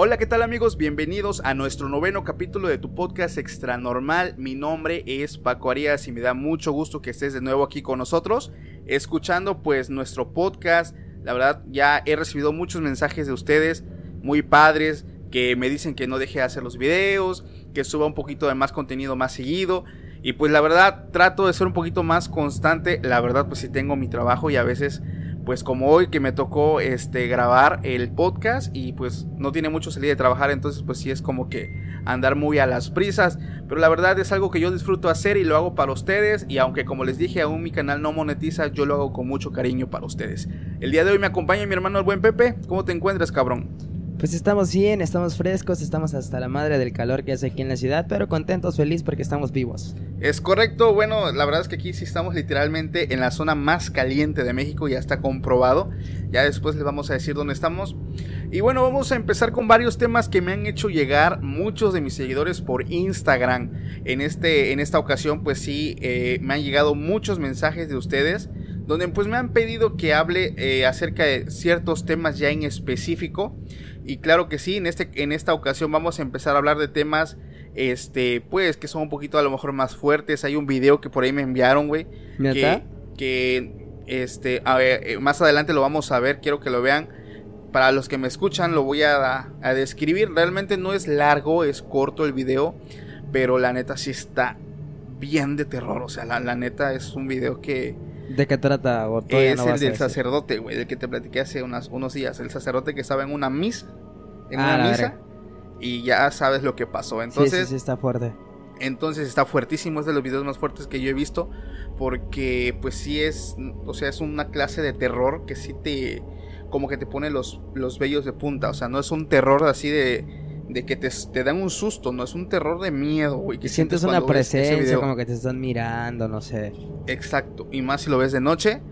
Hola, ¿qué tal amigos? Bienvenidos a nuestro noveno capítulo de tu podcast Extra Normal. Mi nombre es Paco Arias y me da mucho gusto que estés de nuevo aquí con nosotros, escuchando pues nuestro podcast. La verdad, ya he recibido muchos mensajes de ustedes, muy padres, que me dicen que no deje de hacer los videos, que suba un poquito de más contenido más seguido. Y pues la verdad, trato de ser un poquito más constante. La verdad, pues si tengo mi trabajo y a veces pues como hoy que me tocó este grabar el podcast y pues no tiene mucho salida de trabajar, entonces pues sí es como que andar muy a las prisas, pero la verdad es algo que yo disfruto hacer y lo hago para ustedes y aunque como les dije aún mi canal no monetiza, yo lo hago con mucho cariño para ustedes. El día de hoy me acompaña mi hermano el buen Pepe, ¿cómo te encuentras, cabrón? Pues estamos bien, estamos frescos, estamos hasta la madre del calor que hace aquí en la ciudad, pero contentos, felices porque estamos vivos. Es correcto, bueno, la verdad es que aquí sí estamos literalmente en la zona más caliente de México, ya está comprobado. Ya después les vamos a decir dónde estamos. Y bueno, vamos a empezar con varios temas que me han hecho llegar muchos de mis seguidores por Instagram. En, este, en esta ocasión, pues sí, eh, me han llegado muchos mensajes de ustedes donde pues me han pedido que hable eh, acerca de ciertos temas ya en específico. Y claro que sí, en, este, en esta ocasión vamos a empezar a hablar de temas, este, pues, que son un poquito a lo mejor más fuertes. Hay un video que por ahí me enviaron, güey. Que, que, este, a ver, eh, más adelante lo vamos a ver, quiero que lo vean. Para los que me escuchan lo voy a, a describir. Realmente no es largo, es corto el video. Pero la neta sí está bien de terror. O sea, la, la neta es un video que ¿De qué trata? es el del sacerdote, güey, del que te platiqué hace unas, unos días. El sacerdote que estaba en una misa. En Ah, una misa. verga. Y ya sabes lo que pasó. Sí, Entonces, sí, sí, está fuerte. entonces está fuertísimo. Es de los videos más fuertes que yo he visto. Porque, pues sí es. O sea, es una clase de terror que sí te. Como que te pone los, los vellos de punta. O sea, no es un terror así de. De que te, te dan un susto, no es un terror de miedo, güey. Que Sientes una presencia, como que te están mirando, no sé. Exacto, y más si lo ves de noche,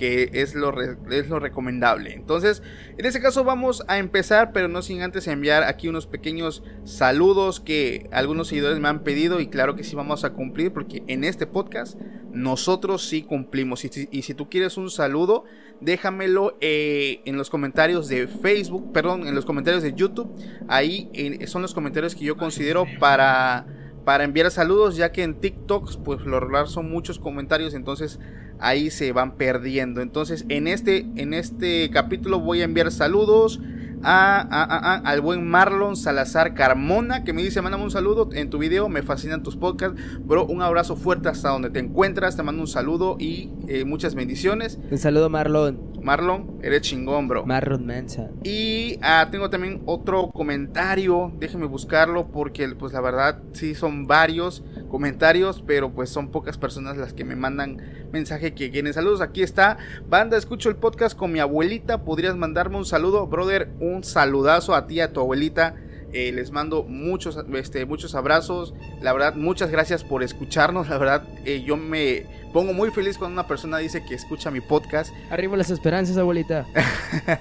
que es lo, es lo recomendable. Entonces, en este caso vamos a empezar, pero no sin antes enviar aquí unos pequeños saludos que algunos seguidores me han pedido y claro que sí vamos a cumplir porque en este podcast nosotros sí cumplimos. Y si, y si tú quieres un saludo, déjamelo eh, en los comentarios de Facebook, perdón, en los comentarios de YouTube. Ahí eh, son los comentarios que yo considero para para enviar saludos, ya que en TikTok, pues lo regular son muchos comentarios, entonces ahí se van perdiendo. Entonces, en este, en este capítulo voy a enviar saludos a, al buen Marlon Salazar Carmona, que me dice, mándame un saludo en tu video, me fascinan tus podcasts. Bro, un abrazo fuerte hasta donde te encuentras, te mando un saludo y eh, muchas bendiciones. Un saludo, Marlon. Marlon, eres chingón, bro. Marlon Manson. Y ah, tengo también otro comentario, déjenme buscarlo porque pues la verdad sí son varios comentarios, pero pues son pocas personas las que me mandan mensaje que quieren saludos. Aquí está, banda, escucho el podcast con mi abuelita, podrías mandarme un saludo, brother, un saludazo a ti, a tu abuelita. Eh, les mando muchos, este, muchos abrazos. La verdad, muchas gracias por escucharnos. La verdad, eh, yo me pongo muy feliz cuando una persona dice que escucha mi podcast. Arriba las esperanzas, abuelita.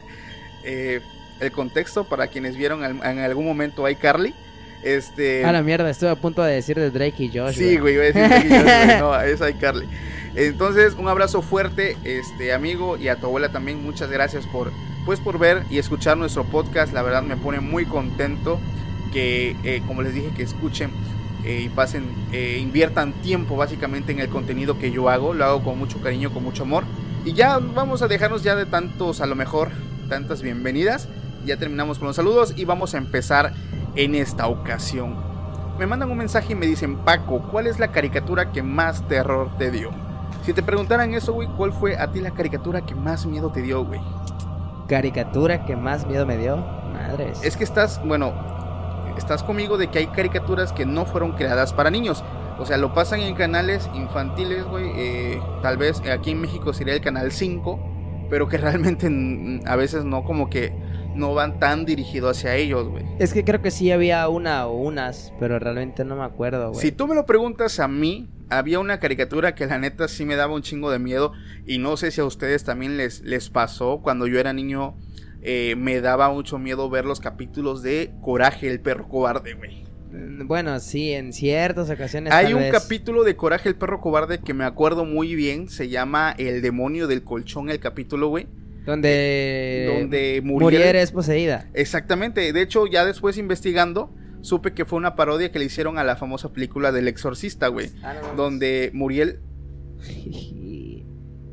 Eh, el contexto para quienes vieron en algún momento a iCarly. Este. A la mierda, estuve a punto de decir de Drake y Josh. Sí, güey, iba a decir yo, güey, no, es iCarly. Entonces, un abrazo fuerte, este amigo, y a tu abuela también, muchas gracias por, pues, por ver y escuchar nuestro podcast. La verdad me pone muy contento que, eh, como les dije, que escuchen eh, y pasen, eh, inviertan tiempo básicamente en el contenido que yo hago. Lo hago con mucho cariño, con mucho amor. Y ya vamos a dejarnos ya de tantos, a lo mejor, tantas bienvenidas. Ya terminamos con los saludos y vamos a empezar en esta ocasión. Me mandan un mensaje y me dicen, Paco, ¿cuál es la caricatura que más terror te dio? Si te preguntaran eso, güey, ¿cuál fue a ti la caricatura que más miedo te dio, güey? Caricatura que más miedo me dio. Madres. Es que estás, bueno, estás conmigo de que hay caricaturas que no fueron creadas para niños. O sea, lo pasan en canales infantiles, güey. eh, tal vez aquí en México sería el canal 5, pero que realmente a veces no, como que no van tan dirigidos hacia ellos, güey. Es que creo que sí había una o unas, pero realmente no me acuerdo, güey. Si tú me lo preguntas a mí, había una caricatura que la neta sí me daba un chingo de miedo. Y no sé si a ustedes también les, les pasó. Cuando yo era niño, eh, me daba mucho miedo ver los capítulos de Coraje, el perro cobarde, güey. Mm, Bueno, sí, en ciertas ocasiones. Hay tal un vez. capítulo de Coraje, el perro cobarde que me acuerdo muy bien. Se llama El demonio del colchón, el capítulo, güey. Donde. donde Muriel- Muriel es poseída. Exactamente. De hecho, ya después investigando, supe que fue una parodia que le hicieron a la famosa película del exorcista, güey. Donde Muriel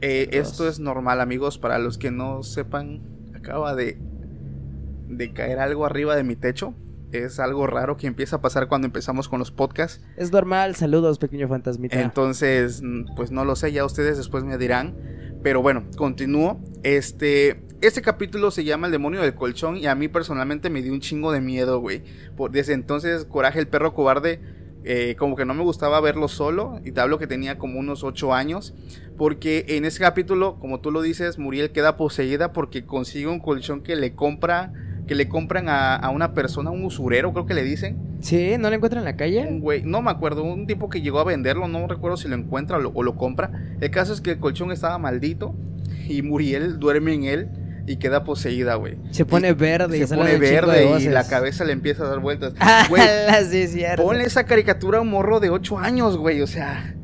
Eh, esto es normal, amigos. Para los que no sepan, acaba de, de caer algo arriba de mi techo. Es algo raro que empieza a pasar cuando empezamos con los podcasts. Es normal, saludos, pequeño fantasmita. Entonces, pues no lo sé, ya ustedes después me dirán. Pero bueno, continúo. Este, este capítulo se llama El demonio del colchón y a mí personalmente me dio un chingo de miedo, güey. Desde entonces, Coraje el perro cobarde, eh, como que no me gustaba verlo solo. Y te hablo que tenía como unos 8 años. Porque en ese capítulo, como tú lo dices, Muriel queda poseída porque consigue un colchón que le compra, que le compran a, a una persona, un usurero, creo que le dicen. Sí, ¿no lo encuentran en la Un calle? güey, no me acuerdo, un tipo que llegó a venderlo, no recuerdo si lo encuentra o lo, o lo compra. El caso es que el colchón estaba maldito y Muriel duerme en él y queda poseída, güey. Se pone Y verde y se sale pone un verde y la cabeza le empieza a dar vueltas. Ah, Güey, sí, ponle esa caricatura a un morro de 8 años, güey, o sea.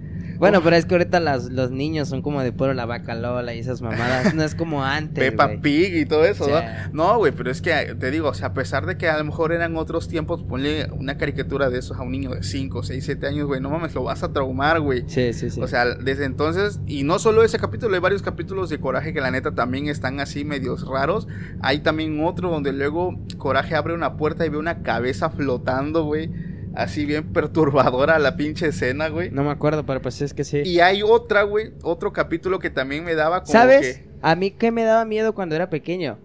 Bueno, pero es que ahorita las- los niños son como de puro la vaca Lola y esas mamadas. No es como antes. Peppa. Pig y todo eso. ¿no? No, güey, pero es que te digo, o sea, a pesar de que a lo mejor eran otros tiempos, ponle una caricatura de esos a un niño de 5, 6, 7 años, güey, no mames, lo vas a traumar, güey. Sí, sí, sí. O sea, desde entonces, y no solo ese capítulo, hay varios capítulos de Coraje que la neta también están así medios raros. Hay también otro donde luego Coraje abre una puerta y ve una cabeza flotando, güey. Así bien perturbadora la pinche escena, güey. no me acuerdo, pero pues es que sí. Y hay otra, güey, otro capítulo que también me daba como ¿Sabes? que... A mí que me daba miedo cuando era pequeño.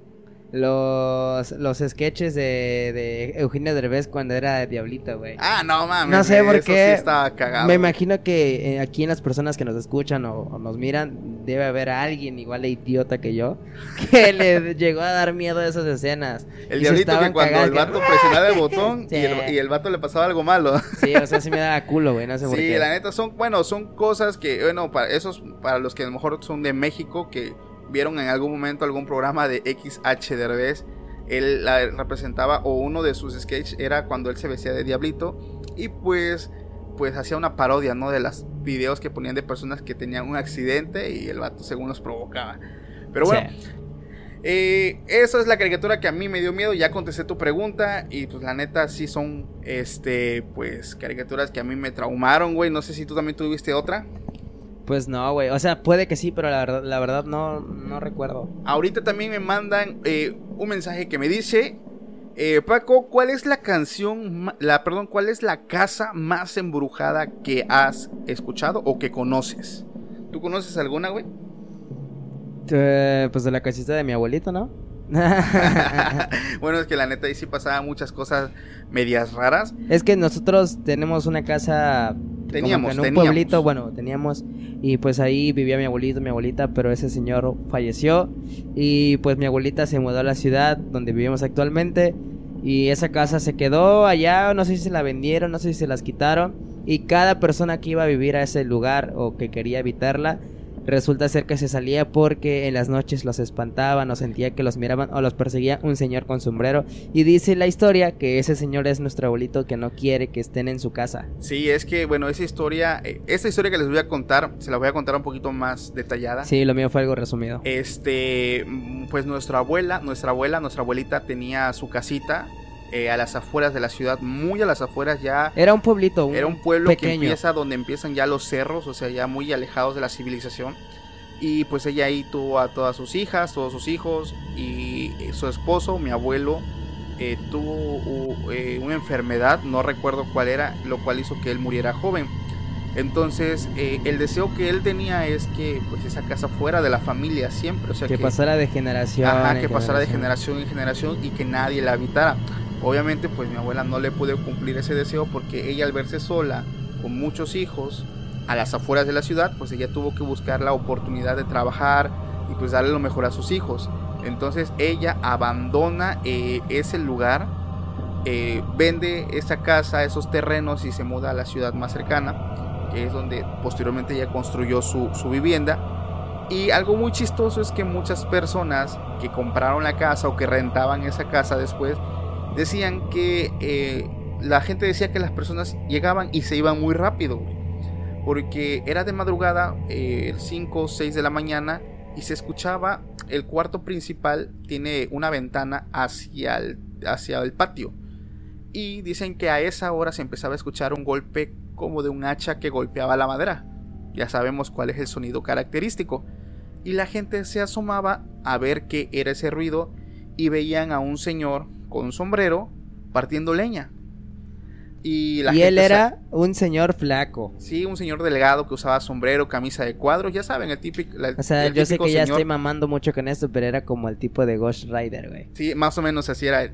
Los, los sketches de, de Eugenio Derbez cuando era Diablito, güey. Ah, no mames. No sé por qué. Sí estaba cagado. Me imagino que eh, aquí en las personas que nos escuchan o, o nos miran, debe haber alguien igual de idiota que yo que le llegó a dar miedo a esas escenas. El Y diablito que cuando el vato presionaba el botón Sí. y, el, y el vato le pasaba algo malo. Sí, o sea, sí me daba culo, güey, no sé por Sí, qué. la neta son, bueno, son cosas que, bueno, para esos, para los que a lo mejor son de México, que vieron en algún momento algún programa de XH Derbez, él la representaba, o uno de sus sketches era cuando él se vestía de diablito, y pues, pues hacía una parodia, ¿no? De los videos que ponían de personas que tenían un accidente y el vato según los provocaba. Pero bueno, Sí. eh, esa es la caricatura que a mí me dio miedo. Ya contesté tu pregunta. Y pues la neta, sí son este, pues, caricaturas que a mí me traumaron, güey. No sé si tú también tuviste otra. Pues no, güey. O sea, puede que sí, pero la verdad, la verdad no, no recuerdo. Ahorita también me mandan eh, un mensaje que me dice. eh, Paco, ¿cuál es la canción, la, perdón, cuál es la casa más embrujada que has escuchado o que conoces? ¿Tú conoces alguna, güey? Eh, pues de la casita de mi abuelito, ¿no? bueno, es que la neta ahí sí pasaban muchas cosas medias raras. Es que nosotros tenemos una casa Teníamos, en un teníamos. pueblito, bueno, teníamos y pues ahí vivía mi abuelito, mi abuelita, pero ese señor falleció y pues mi abuelita se mudó a la ciudad donde vivimos actualmente y esa casa se quedó allá, no sé si se la vendieron, no sé si se las quitaron y cada persona que iba a vivir a ese lugar o que quería evitarla resulta ser que se salía porque en las noches los espantaban o sentía que los miraban o los perseguía un señor con sombrero. Y dice la historia que ese señor es nuestro abuelito que no quiere que estén en su casa. Sí, es que, bueno, esa historia, eh, esta historia que les voy a contar, se la voy a contar un poquito más detallada. Sí, lo mío fue algo resumido. Este, mm, pues nuestra abuela, nuestra abuela, nuestra abuelita tenía su casita eh, a las afueras de la ciudad, muy a las afueras ya. Era un pueblito, un Era un pueblo que pequeño. empieza donde empiezan ya los cerros, o sea, ya muy alejados de la civilización. Y pues ella ahí tuvo a todas sus hijas, todos sus hijos y su esposo, mi abuelo, eh, tuvo eh, una enfermedad, no recuerdo cuál era, lo cual hizo que él muriera joven. Entonces, eh, el deseo que él tenía es que pues esa casa fuera de la familia siempre, o sea que, pasara de generación, ajá, que pasara de generación en generación y que nadie la habitara. Obviamente, pues mi abuela no le pudo cumplir ese deseo porque ella al verse sola con muchos hijos a las afueras de la ciudad, pues ella tuvo que buscar la oportunidad de trabajar y pues darle lo mejor a sus hijos. Entonces ella abandona eh, ese lugar, eh, vende esa casa, esos terrenos y se muda a la ciudad más cercana, que es donde posteriormente ella construyó su, vivienda. Y algo muy chistoso es que muchas personas que compraron la casa o que rentaban esa casa después decían que eh, la gente decía que las personas llegaban y se iban muy rápido porque era de madrugada, eh, 5 o 6 de la mañana, y se escuchaba, el cuarto principal tiene una ventana hacia el, hacia el patio. Y dicen que a esa hora se empezaba a escuchar un golpe como de un hacha que golpeaba la madera. Ya sabemos cuál es el sonido característico. Y la gente se asomaba a ver qué era ese ruido y veían a un señor con un sombrero partiendo leña. Y, él era un señor flaco. Sí, un señor delgado que usaba sombrero, camisa de cuadros, ya saben, el típico. o sea, yo sé que ya estoy mamando mucho con esto, pero era como el tipo de Ghost Rider, güey. Sí, más o menos así era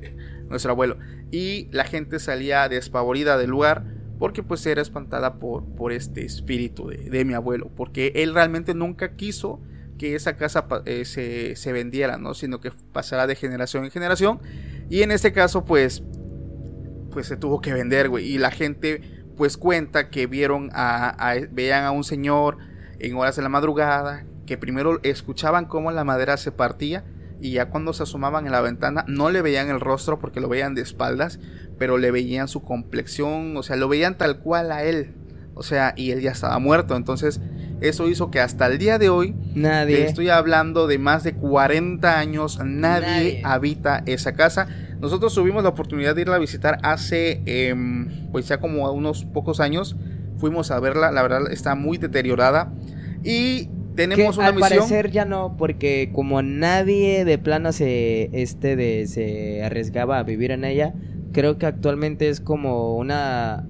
nuestro abuelo. Y la gente salía despavorida del lugar porque pues era espantada por, por este espíritu de, mi abuelo, porque él realmente nunca quiso que esa casa eh, se, se vendiera, ¿no? Sino que pasara de generación en generación. Y en este caso, pues pues se tuvo que vender, güey. Y la gente pues cuenta que vieron a, veían a un señor en horas de la madrugada, que primero escuchaban cómo la madera se partía y ya cuando se asomaban en la ventana no le veían el rostro porque lo veían de espaldas, pero le veían su complexión, o sea, lo veían tal cual a él. O sea, y él ya estaba muerto, entonces eso hizo que hasta el día de hoy, nadie, estoy hablando de más de 40 años, nadie. habita esa casa. Nosotros tuvimos la oportunidad de irla a visitar hace, em, pues ya como unos pocos años. Fuimos a verla, la verdad está muy deteriorada. Y tenemos una al misión. parecer ya no, porque como nadie de plano se, este de, se arriesgaba a vivir en ella, creo que actualmente es como una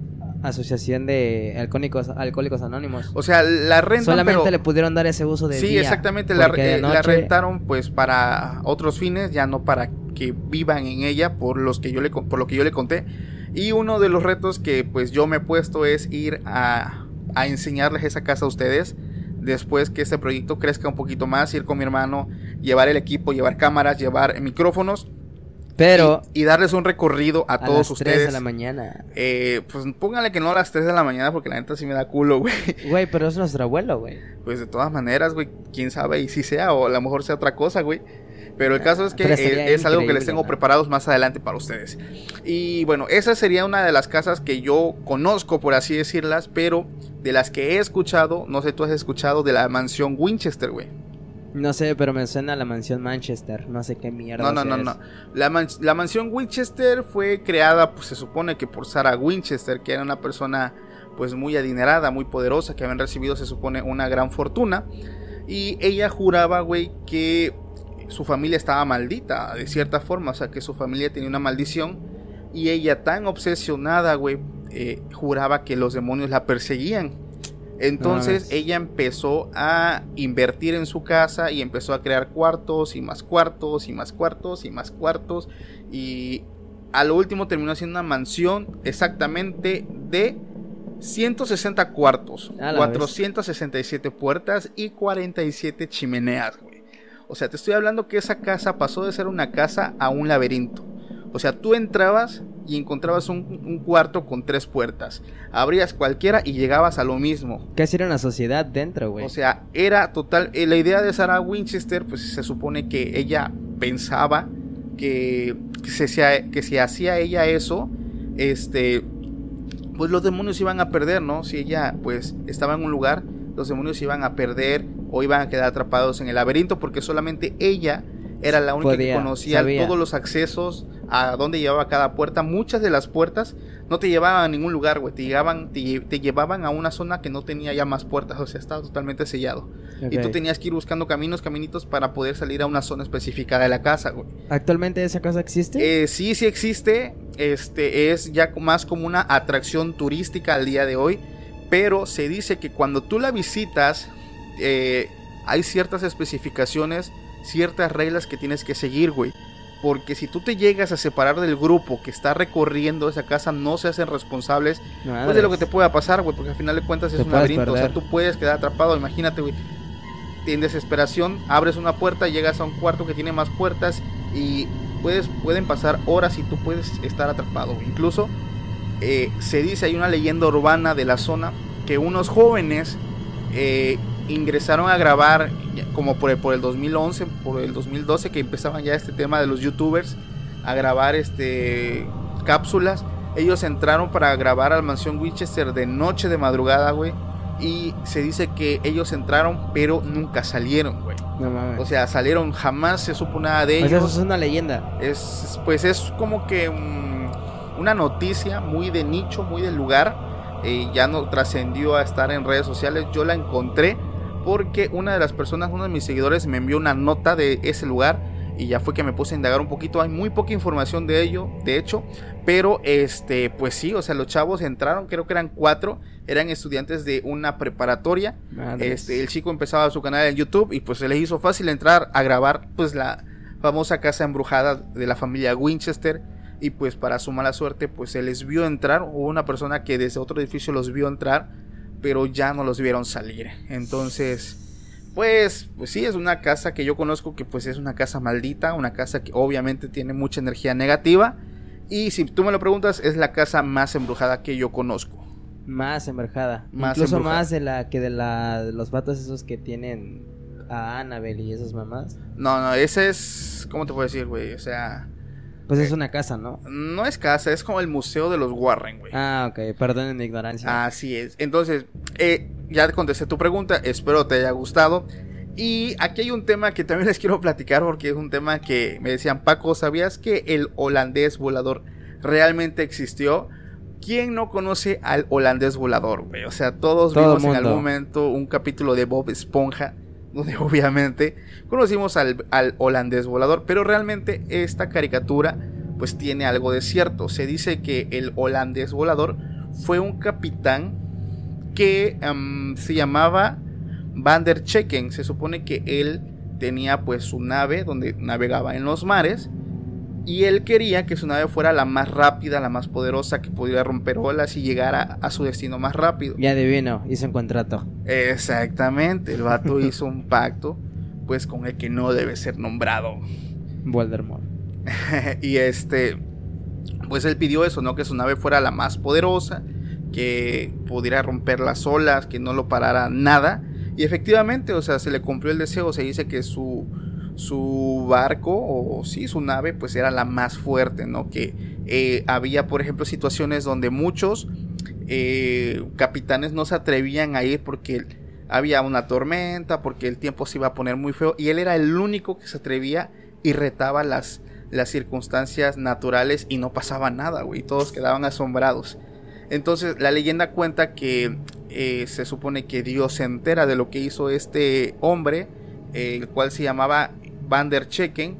asociación de alcohólicos, alcohólicos anónimos. O sea, la renta Solamente le pudieron dar ese uso de Sí, exactamente, la, eh, la, rentaron pues para otros fines, ya no para que vivan en ella por los que yo le por lo que yo le conté. Y uno de los retos que pues yo me he puesto es ir a, a enseñarles esa casa a ustedes después que este proyecto crezca un poquito más, ir con mi hermano, llevar el equipo, llevar cámaras, llevar micrófonos pero. Y, darles un recorrido a, todos ustedes. A las 3 de la mañana. Eh, pues póngale que no a las 3 de la mañana porque la neta sí me da culo, güey. Güey, pero es nuestro abuelo, güey. Pues de todas maneras, güey, quién sabe y si sea o a lo mejor sea otra cosa, güey. Pero el caso es que es, algo que les tengo preparados más adelante para ustedes. Y bueno, esa sería una de las casas que yo conozco, por así decirlas, pero de las que he escuchado, no sé, tú has escuchado de la mansión Winchester, güey. No sé, pero me suena a la mansión Manchester. No sé qué mierda. No, no, no, no. La, la, mansión Winchester fue creada, pues se supone que por Sarah Winchester, que era una persona pues muy adinerada, muy poderosa, que habían recibido, se supone, una gran fortuna. Y ella juraba, güey, que su familia estaba maldita, de cierta forma. O sea, que su familia tenía una maldición. Y ella tan obsesionada, güey, eh, juraba que los demonios la perseguían entonces ella empezó a invertir en su casa y empezó a crear cuartos y más cuartos y más cuartos y más cuartos y a lo último terminó siendo una mansión exactamente de 160 cuartos, 467 puertas y 47 chimeneas, güey. O sea, te estoy hablando que esa casa pasó de ser una casa a un laberinto. O sea, tú entrabas y encontrabas un, cuarto con tres puertas. Abrías cualquiera y llegabas a lo mismo. Casi era una sociedad dentro, güey. O sea, era total. Eh, la idea de Sarah Winchester, pues se supone que ella pensaba que, se, que si hacía ella eso, este, pues los demonios iban a perder, ¿no? Si ella, pues, estaba en un lugar, los demonios iban a perder o iban a quedar atrapados en el laberinto porque solamente ella era la única que conocía sabía. todos los accesos, a dónde llevaba cada puerta. Muchas de las puertas no te llevaban a ningún lugar, güey. Te, llevaban, te, te llevaban a una zona que no tenía ya más puertas, o sea, estaba totalmente sellado. Y tú tenías que ir buscando caminos, caminitos para poder salir a una zona específica de la casa, güey. ¿Actualmente esa casa existe? Eh, sí, sí existe. Este es ya más como una atracción turística al día de hoy. Pero se dice que cuando tú la visitas, eh, hay ciertas especificaciones, ciertas reglas que tienes que seguir, güey. Porque si tú te llegas a separar del grupo que está recorriendo esa casa, no se hacen responsables pues de lo que te pueda pasar, güey, porque al final de cuentas es un laberinto, o sea, tú puedes quedar atrapado, imagínate, güey, en desesperación, abres una puerta, llegas a un cuarto que tiene más puertas y puedes, pueden pasar horas y tú puedes estar atrapado, incluso eh, se dice, hay una leyenda urbana de la zona, que unos jóvenes eh, ingresaron a grabar, como por el, por el 2011, por el 2012, que empezaban ya este tema de los youtubers, a grabar este cápsulas. Ellos entraron para grabar al mansión Winchester de noche de madrugada, güey. Y se dice que ellos entraron, pero nunca salieron, güey. No mames. O sea, salieron, jamás se supo nada de ellos. eso es una leyenda. Es, pues es como que una noticia muy de nicho, muy del lugar. eh, ya no trascendió a estar en redes sociales. Yo la encontré porque una de las personas, uno de mis seguidores, me envió una nota de ese lugar. Y ya fue que me puse a indagar un poquito. Hay muy poca información de ello, de hecho. Pero este, pues sí, o sea, los chavos entraron, creo que eran cuatro. Eran estudiantes de una preparatoria. Este, el chico empezaba su canal en YouTube y pues se le hizo fácil entrar a grabar pues la famosa casa embrujada de la familia Winchester y pues para su mala suerte pues se les vio entrar, hubo una persona que desde otro edificio los vio entrar, pero ya no los vieron salir. Entonces, pues pues sí es una casa que yo conozco que pues es una casa maldita, una casa que obviamente tiene mucha energía negativa y si tú me lo preguntas es la casa más embrujada que yo conozco. Más embrujada. Más Incluso embrujada. más de la que de la de los vatos esos que tienen a Annabelle y esas mamás. No, no, ese es ¿cómo te puedo decir, güey? O sea, Pues es una casa, ¿no? No es casa, es como el museo de los Warren, güey. Ah, ok. Perdonen mi ignorancia. Así es. Entonces, eh, ya contesté tu pregunta, espero te haya gustado. Y aquí hay un tema que también les quiero platicar porque es un tema que me decían, Paco, ¿sabías que el holandés volador realmente existió? ¿Quién no conoce al holandés volador, güey? O sea, todos Todo vimos en mundo. algún momento un capítulo de Bob Esponja, donde obviamente conocimos al, al holandés volador, pero realmente esta caricatura pues tiene algo de cierto. Se dice que el holandés volador fue un capitán que em, se llamaba Van der Checken. Se supone que él tenía pues su nave donde navegaba en los mares y él quería que su nave fuera la más rápida, la más poderosa, que pudiera romper olas y llegara a su destino más rápido. Ya adivino, hice un contrato. Exactamente, el vato hizo un pacto pues con el que no debe ser nombrado. Voldemort. y este, pues él pidió eso, ¿no? Que su nave fuera la más poderosa, que pudiera romper las olas, que no lo parara nada. Y efectivamente, o sea, se le cumplió el deseo. Se dice que su, su barco, o sí, su nave, pues era la más fuerte, ¿no? Que eh, había, por ejemplo, situaciones donde muchos eh, capitanes no se atrevían a ir porque había una tormenta, porque el tiempo se iba a poner muy feo. Y él era el único que se atrevía y retaba las, las circunstancias naturales y no pasaba nada, güey. Todos quedaban asombrados. Entonces la leyenda cuenta que eh, se supone que Dios se entera de lo que hizo este hombre, el cual se llamaba Van der Checken.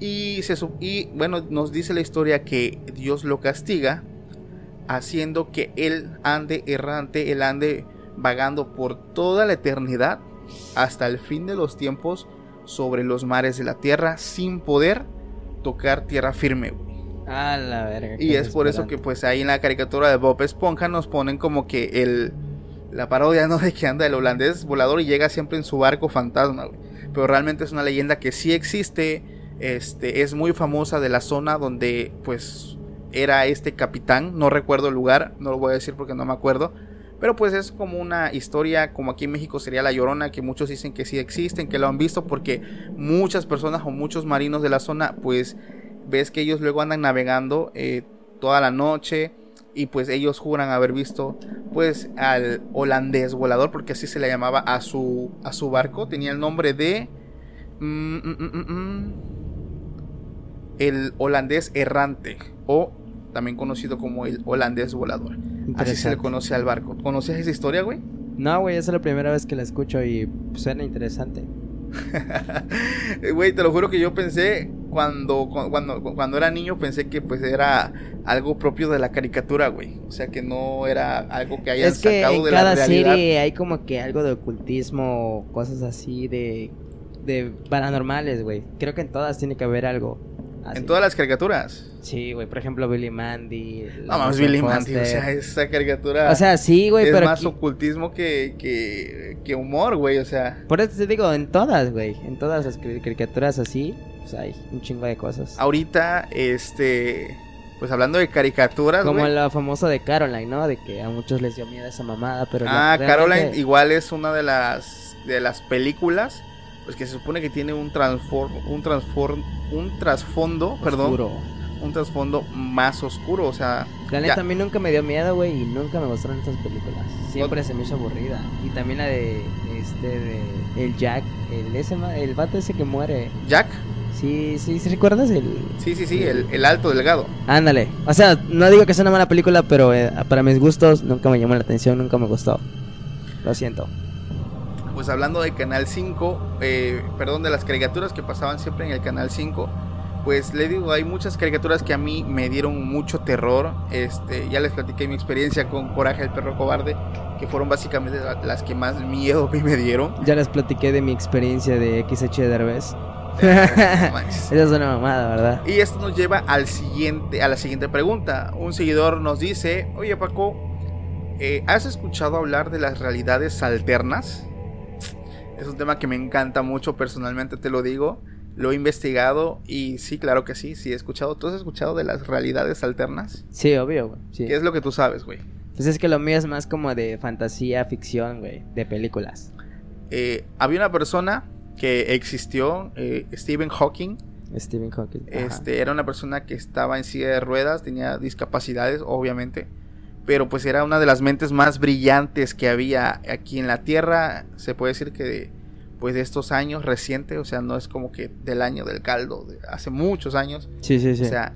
Y, se, y bueno, nos dice la historia que Dios lo castiga, haciendo que él ande errante, él ande vagando por toda la eternidad, hasta el fin de los tiempos, sobre los mares de la tierra, sin poder tocar tierra firme. A la verga. Y es por eso que pues ahí en la caricatura de Bob Esponja nos ponen como que el la parodia no de que anda el holandés volador y llega siempre en su barco fantasma, güey. Pero realmente es una leyenda que sí existe, este es muy famosa de la zona donde pues era este capitán, no recuerdo el lugar, no lo voy a decir porque no me acuerdo, pero pues es como una historia, como aquí en México sería La Llorona, que muchos dicen que sí existen, que lo han visto porque muchas personas o muchos marinos de la zona pues ves que ellos luego andan navegando eh, toda la noche y pues ellos juran haber visto pues al holandés volador porque así se le llamaba a su a su barco tenía el nombre de mm, mm, mm, mm, el holandés errante o también conocido como el holandés volador. Así se le conoce al barco. ¿Conoces esa historia, güey? No, güey, esa es la primera vez que la escucho y suena interesante. Güey, te lo juro que yo pensé cuando, cuando, cuando era niño pensé que pues era algo propio de la caricatura, güey. O sea que no era algo que hayan es que sacado en de cada la realidad. serie hay como que algo de ocultismo, cosas así de, de paranormales, güey. Creo que en todas tiene que haber algo. Así. En todas las caricaturas. Sí, güey, por ejemplo, Billy Mandy. la No mames. Billy Mandy, o sea, esa caricatura O sea, sí, güey, es pero más aquí- ocultismo que, que, que humor, güey, o sea. por eso te digo, en todas, güey, en todas las cari- caricaturas así, pues hay un chingo de cosas. Ahorita, este, pues hablando de caricaturas, Como güey. lo famoso de Caroline, ¿no? De que a muchos les dio miedo esa mamada, pero... Ah, la- Caroline realmente- igual es una de las de las películas pues que se supone que tiene un transform un transform un trasfondo, perdón, Oscuro. un trasfondo más oscuro, o sea, La ya- neta a mí nunca me dio miedo, güey, y nunca me gustaron estas películas. Siempre se me hizo aburrida. Y también la de este de el Jack, el ese el vato ese que muere. Jack, Sí, sí, ¿sí recuerdas el sí, sí, sí, el, el alto delgado. Ándale. O sea, no digo que sea una mala película, pero eh, para mis gustos nunca me llamó la atención, nunca me gustó. Lo siento. Pues hablando de Canal 5, eh, perdón, de las caricaturas que pasaban siempre en el Canal 5, pues le digo, hay muchas caricaturas que a mí me dieron mucho terror. Este, ya les platiqué mi experiencia con Coraje el perro cobarde, que fueron básicamente la- las que más miedo a mí me dieron. Ya les platiqué de mi experiencia de XH Derbez. Manches. Esa es una mamada, ¿verdad? Y esto nos lleva al siguiente, a la siguiente pregunta. Un seguidor nos dice, oye Paco, eh, ¿has escuchado hablar de las realidades alternas? Es un tema que me encanta mucho, personalmente te lo digo. Lo he investigado y sí, claro que sí, sí he escuchado. ¿Tú has escuchado de las realidades alternas? Sí, obvio, güey. Sí. ¿Qué es lo que tú sabes, güey? Pues es que lo mío es más como de fantasía, ficción, güey, de películas. Eh, había una persona que existió, eh, Stephen Hawking, Stephen Hawking. ajá. Este, era una persona que estaba en silla de ruedas, tenía discapacidades, obviamente. Pero pues era una de las mentes más brillantes que había aquí en la Tierra. Se puede decir que de, pues de estos años recientes, o sea, no es como que del año del caldo, de hace muchos años. Sí, sí, sí. O sea,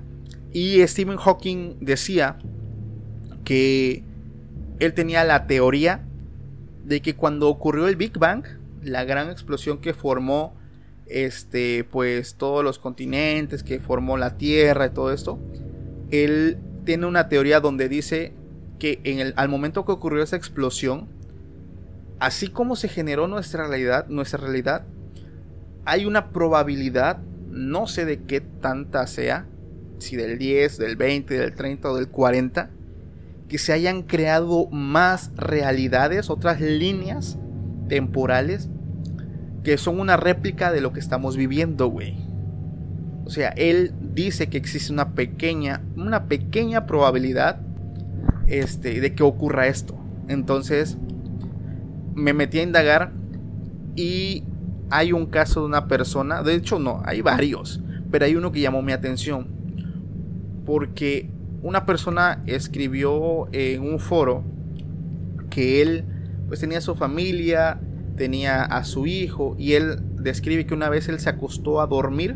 y Stephen Hawking decía que él tenía la teoría de que cuando ocurrió el Big Bang, la gran explosión que formó este pues todos los continentes, que formó la Tierra y todo esto, él tiene una teoría donde dice que en el, al momento que ocurrió esa explosión, así como se generó nuestra realidad, nuestra realidad, hay una probabilidad, no sé de qué tanta sea, si del 10, del 20, del 30 o del 40, que se hayan creado más realidades, otras líneas temporales que son una réplica de lo que estamos viviendo, güey. O sea, él dice que existe una pequeña, una pequeña probabilidad este, de que ocurra esto. Entonces, me metí a indagar y hay un caso de una persona, de hecho no, hay varios, pero hay uno que llamó mi atención. Porque una persona escribió en un foro que él pues tenía su familia, tenía a su hijo y él describe que una vez él se acostó a dormir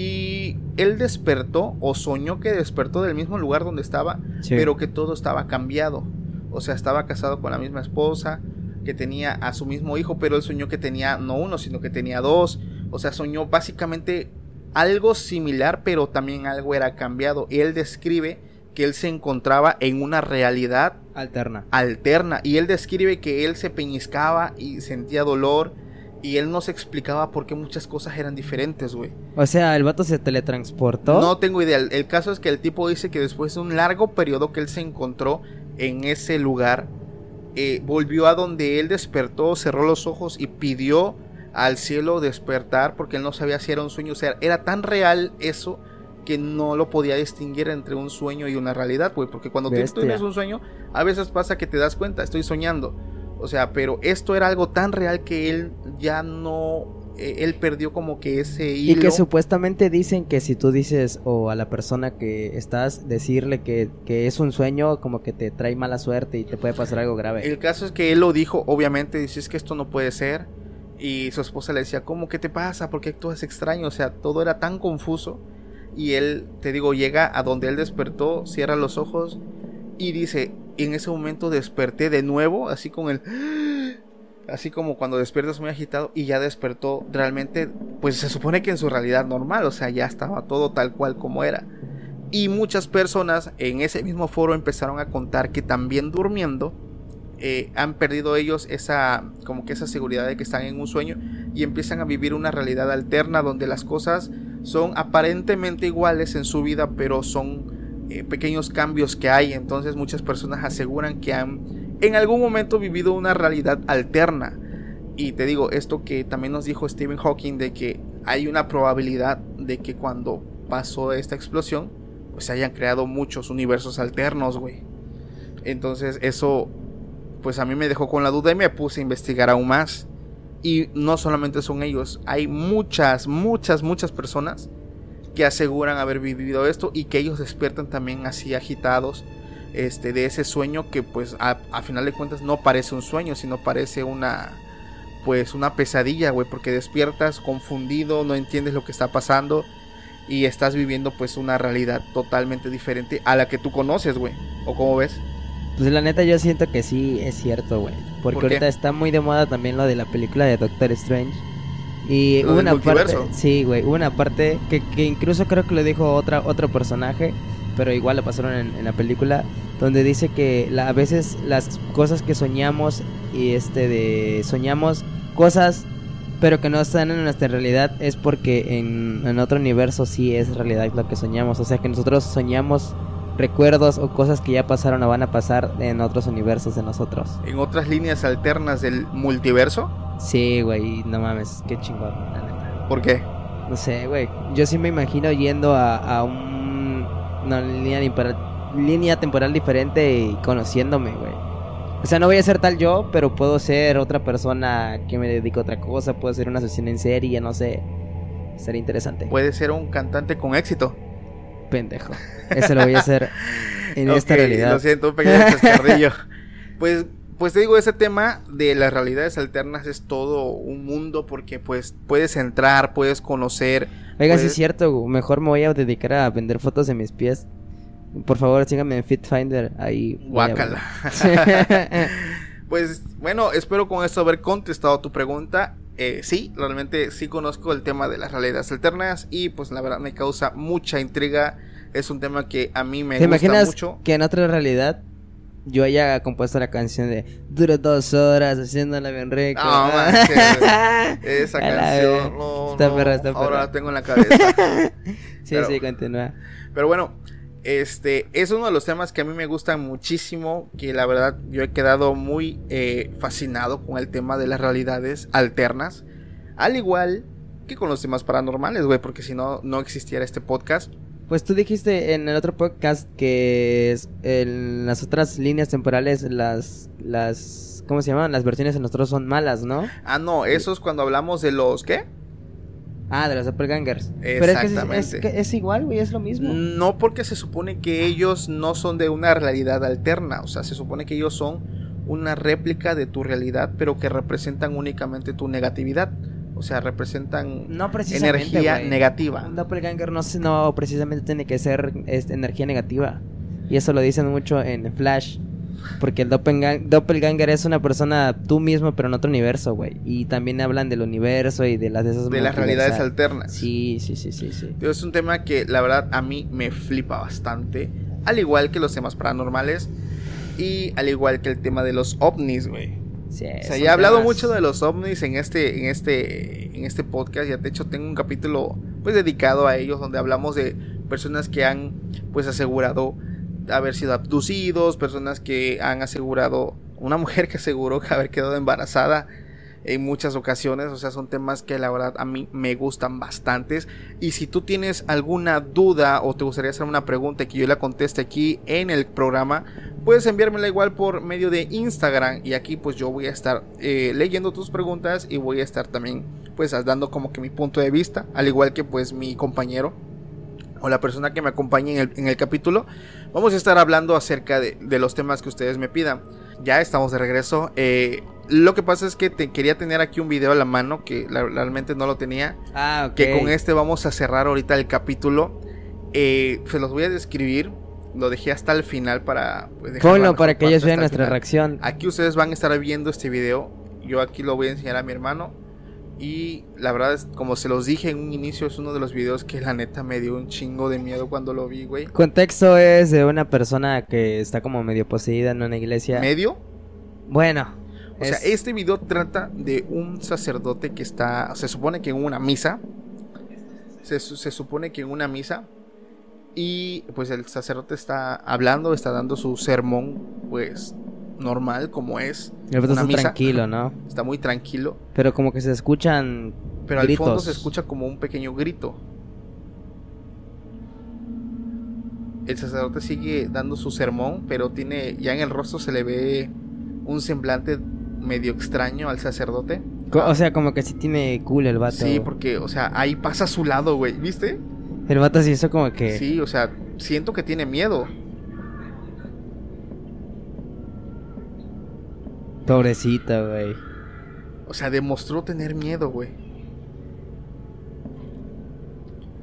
y él despertó o soñó que despertó del mismo lugar donde estaba, Sí. pero que todo estaba cambiado. O sea, estaba casado con la misma esposa, que tenía a su mismo hijo, pero él soñó que tenía no uno, sino que tenía dos. O sea, soñó básicamente algo similar, pero también algo era cambiado. Y él describe que él se encontraba en una realidad Alterna. alterna. Y él describe que él se peñiscaba y sentía dolor. Y él no se explicaba por qué muchas cosas eran diferentes, güey. O sea, el vato se teletransportó. No tengo idea. El, el caso es que el tipo dice que después de un largo periodo que él se encontró en ese lugar, eh, volvió a donde él despertó, cerró los ojos y pidió al cielo despertar porque él no sabía si era un sueño. O sea, era tan real eso que no lo podía distinguir entre un sueño y una realidad, güey. Porque cuando tú tienes un sueño, a veces pasa que te das cuenta, estoy soñando. O sea, pero esto era algo tan real que él ya no... eh, él perdió como que ese Y hilo. que supuestamente dicen que si tú dices o a la persona que estás decirle que, que es un sueño, como que te trae mala suerte y te puede pasar algo grave. El caso es que él lo dijo, obviamente, dice es que esto no puede ser. Y su esposa le decía, ¿cómo que te pasa? ¿Por qué actúas extraño? O sea, todo era tan confuso. Y él, te digo, llega a donde él despertó, cierra los ojos y dice, en ese momento desperté de nuevo, así con el... Así como cuando despiertas muy agitado y ya despertó realmente, pues se supone que en su realidad normal, o sea, ya estaba todo tal cual como era. Y muchas personas en ese mismo foro empezaron a contar que también durmiendo eh, han perdido ellos esa como que esa seguridad de que están en un sueño y empiezan a vivir una realidad alterna donde las cosas son aparentemente iguales en su vida pero son eh, pequeños cambios que hay entonces muchas personas aseguran que han en algún momento vivido una realidad alterna y te digo esto que también nos dijo Stephen Hawking de que hay una probabilidad de que cuando pasó esta explosión pues se hayan creado muchos universos alternos güey entonces eso pues a mí me dejó con la duda y me puse a investigar aún más. Y no solamente son ellos, hay muchas, muchas, muchas personas que aseguran haber vivido esto y que ellos despiertan también así agitados este, de ese sueño que pues a, final de cuentas no parece un sueño, sino parece una pues una pesadilla, güey, porque despiertas confundido, no entiendes lo que está pasando y estás viviendo pues una realidad totalmente diferente a la que tú conoces, güey. ¿O cómo ves? Pues la neta yo siento que sí es cierto, güey. Porque ahorita está muy de moda también lo de la película de Doctor Strange. Y hubo una parte, sí, güey, hubo una parte que, que, incluso creo que lo dijo otra otro personaje, pero igual lo pasaron en, la película, donde dice que a veces las cosas que soñamos y este de soñamos cosas pero que no están en nuestra realidad es porque en, en otro universo sí es realidad lo que soñamos, o sea que nosotros soñamos recuerdos o cosas que ya pasaron o van a pasar en otros universos de nosotros. ¿En otras líneas alternas del multiverso? Sí, güey, no mames, qué chingón, la neta. ¿Por qué? No sé, güey. Yo sí me imagino yendo a, a un, una línea, línea temporal diferente y conociéndome, güey. O sea, no voy a ser tal yo, pero puedo ser otra persona que me dedique a otra cosa. Puedo ser una asesina en serie, no sé. Sería interesante. Puede ser un cantante con éxito pendejo. Eso lo voy a hacer en esta realidad. Lo siento, un pequeño chascarrillo. pues, pues te digo, ese tema de las realidades alternas es todo un mundo porque pues puedes entrar, puedes conocer. Oiga, sí es cierto, mejor me voy a dedicar a vender fotos de mis pies. Por favor, síganme en FitFinder, ahí. Guácala. pues bueno, espero con esto haber contestado tu pregunta. Eh, sí, realmente sí conozco el tema de las realidades alternas y pues la verdad me causa mucha intriga. Es un tema que a mí me ¿Te imaginas mucho. Que en otra realidad yo haya compuesto la canción de Dura dos horas haciéndola bien rico. No, esa canción. No, está perra, está perra. Ahora la tengo en la cabeza. sí, sí, continúa. Pero bueno, este es uno de los temas que a mí me gustan muchísimo, que la verdad yo he quedado muy eh, fascinado con el tema de las realidades alternas, al igual que con los temas paranormales, güey, porque si no, no existiera este podcast. Pues tú dijiste en el otro podcast que en las otras líneas temporales las, las, ¿cómo se llaman? Las versiones de nosotros son malas, ¿no? Ah, no, eso es cuando hablamos de los, ¿qué? Ah, de los doppelgangers. Pero es que es, igual, güey, es lo mismo. No porque se supone que ellos no son de una realidad alterna, o sea, se supone que ellos son una réplica de tu realidad, pero que representan únicamente tu negatividad. O sea, representan no energía negativa. Un doppelganger no, no precisamente tiene que ser este, energía negativa. Y eso lo dicen mucho en Flash. Porque el doppelganger, es una persona tú mismo, pero en otro universo, güey. Y también hablan del universo y de las de esas De las realidades alternas. Sí, sí, sí, sí, sí. Es un tema que la verdad a mí me flipa bastante. Al igual que los temas paranormales. Y al igual que el tema de los ovnis, güey. Sí, o sea, ya he hablado mucho de los ovnis en este, en este, en este podcast. Ya de hecho tengo un capítulo pues dedicado a ellos donde hablamos de personas que han pues asegurado haber sido abducidos, personas que han asegurado, una mujer que aseguró que haber quedado embarazada en muchas ocasiones, o sea, son temas que la verdad a mí me gustan bastantes. Y si tú tienes alguna duda o te gustaría hacer una pregunta que yo la conteste aquí en el programa, puedes enviármela igual por medio de Instagram y aquí pues yo voy a estar eh, leyendo tus preguntas y voy a estar también pues dando como que mi punto de vista, al igual que pues mi compañero o la persona que me acompañe en el, capítulo, vamos a estar hablando acerca de, los temas que ustedes me pidan. Ya estamos de regreso. Eh, Lo que pasa es que te quería tener aquí un video a la mano que la- realmente no lo tenía. Ah, ok. Que con este vamos a cerrar ahorita el capítulo. Eh, se los voy a describir. Lo dejé hasta el final para. Pues, Ponlo para que ellos vean el nuestra final. reacción. Aquí ustedes van a estar viendo este video. Yo aquí lo voy a enseñar a mi hermano. Y la verdad es, como se los dije en un inicio, es uno de los videos que la neta me dio un chingo de miedo cuando lo vi, güey. Contexto es de una persona que está como medio poseída en una iglesia. ¿Medio? Bueno. O sea, es- este video trata de un sacerdote que está, se supone que en una misa, se, se supone que en una misa, y pues el sacerdote está hablando, está dando su sermón, pues normal como es, el vato una está misa. tranquilo, ¿no? está muy tranquilo, Pero como que se escuchan pero al fondo se escucha como un pequeño grito. El sacerdote sigue dando su sermón, pero tiene ya en el rostro se le ve un semblante medio extraño al sacerdote. O sea, como que sí tiene cool el vato. Sí, porque, o sea, ahí pasa a su lado, güey, ¿viste? El vato sí hizo como que... Sí, o sea, siento que tiene miedo. Pobrecita, güey. O sea, demostró tener miedo, güey.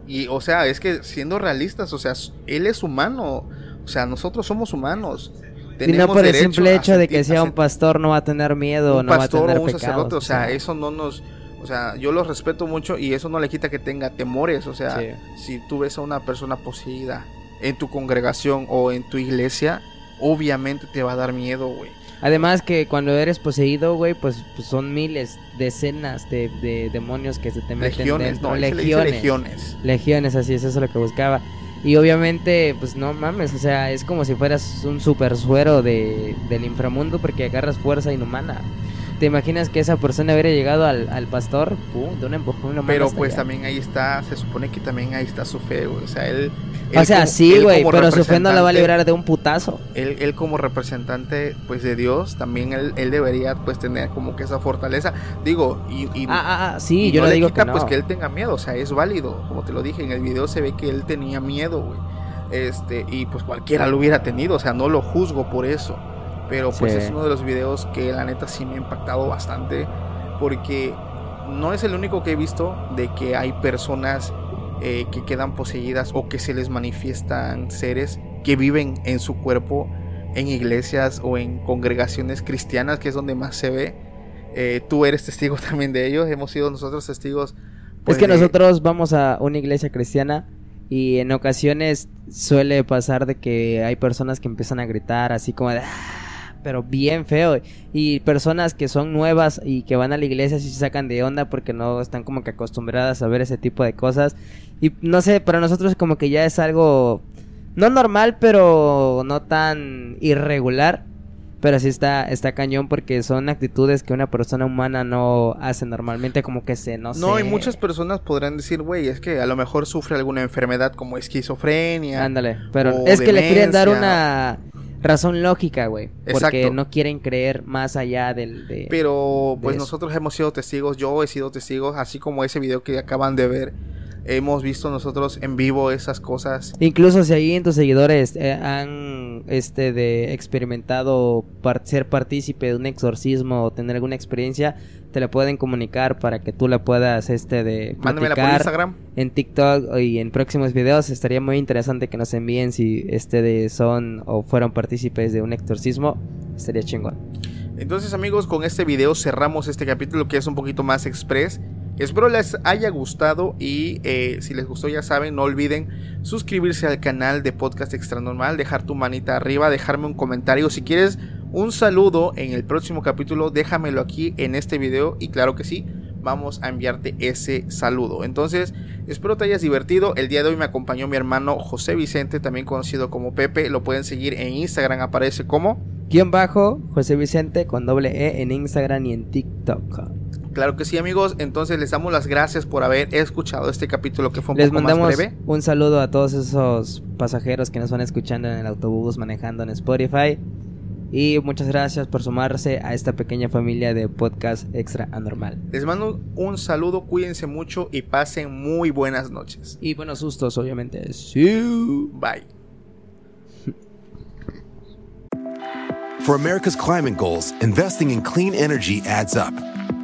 Y, o sea, es que siendo realistas, o sea, él es humano. O sea, nosotros somos humanos. Y no por el simple hecho de que sea un pastor no va a tener miedo, un no va a pastor tener o un pecados. sacerdote, o sea, eso no nos, o sea, yo los respeto mucho y eso no le quita que tenga temores, o sea, Sí. si tú ves a una persona poseída en tu congregación o en tu iglesia, obviamente te va a dar miedo, güey. Además que cuando eres poseído, güey, pues, pues son miles, decenas de, de demonios que se te meten Legiones, dentro. no, legiones. legiones. Legiones, así es, eso es lo que buscaba. Y obviamente, pues no mames, o sea, es como si fueras un super suero de, del inframundo porque agarras fuerza inhumana. ¿Te imaginas que esa persona hubiera llegado al, al pastor? Pum, de un empujón manda Pero pues allá. también ahí está, se supone que también ahí está su fe, güey. O sea, él... O sea, como- sí, güey, pero su fe no la va a librar de un putazo. Él, él como representante, pues, de Dios, también él, él debería, pues, tener como que esa fortaleza. Digo, y... y Ah, ah, ah, sí, y yo no no le digo quita, que no. pues, que él tenga miedo. O sea, es válido. Como te lo dije, en el video se ve que él tenía miedo, güey. Este, y pues cualquiera lo hubiera tenido. O sea, no lo juzgo por eso. Pero pues Sí. es uno de los videos que la neta sí me ha impactado bastante. Porque no es el único que he visto de que hay personas eh, que quedan poseídas o que se les manifiestan seres que viven en su cuerpo en iglesias o en congregaciones cristianas, que es donde más se ve. Eh, tú eres testigo también de ellos, hemos sido nosotros testigos. pues, es que de- nosotros vamos a una iglesia cristiana y en ocasiones suele pasar de que hay personas que empiezan a gritar así como de... Pero bien feo. Y personas que son nuevas y que van a la iglesia sí se sacan de onda porque no están como que acostumbradas a ver ese tipo de cosas. Y no sé, para nosotros como que ya es algo... No normal, pero no tan irregular. Pero sí está, está cañón porque son actitudes que una persona humana no hace normalmente como que se, no, No, sé. y muchas personas podrán decir, güey, es que a lo mejor sufre alguna enfermedad como esquizofrenia. Ándale, pero es que le quieren dar una razón lógica, güey. Porque Exacto. no quieren creer más allá del... De... Pero pues de nosotros hemos sido testigos, yo he sido testigos, así como ese video que acaban de ver. Hemos visto nosotros en vivo esas cosas. Incluso si ahí en tus seguidores eh, han este de experimentado par- ser partícipe de un exorcismo o tener alguna experiencia, te la pueden comunicar para que tú la puedas este de Mándamela por Instagram. en TikTok y en próximos videos. Estaría muy interesante que nos envíen si este de son o fueron partícipes de un exorcismo. Estaría chingón. Entonces amigos, con este video cerramos este capítulo que es un poquito más express. Espero les haya gustado y eh, si les gustó ya saben, no olviden suscribirse al canal de Podcast Extra Normal, dejar tu manita arriba, dejarme un comentario. Si quieres un saludo en el próximo capítulo, déjamelo aquí en este video y claro que sí, vamos a enviarte ese saludo. Entonces, espero te hayas divertido. El día de hoy me acompañó mi hermano José Vicente, también conocido como Pepe. Lo pueden seguir en Instagram, aparece como... Guión bajo, José Vicente con doble E en Instagram y en TikTok. Claro que sí, amigos. Entonces les damos las gracias por haber escuchado este capítulo que fue un Les poco mandamos más breve. un saludo a todos esos pasajeros que nos van escuchando en el autobús manejando en Spotify. Y muchas gracias por sumarse a esta pequeña familia de podcast extra anormal. Les mando un saludo, cuídense mucho y pasen muy buenas noches. Y buenos sustos, obviamente. Sí. Bye. For America's climate goals, investing in clean energy adds up.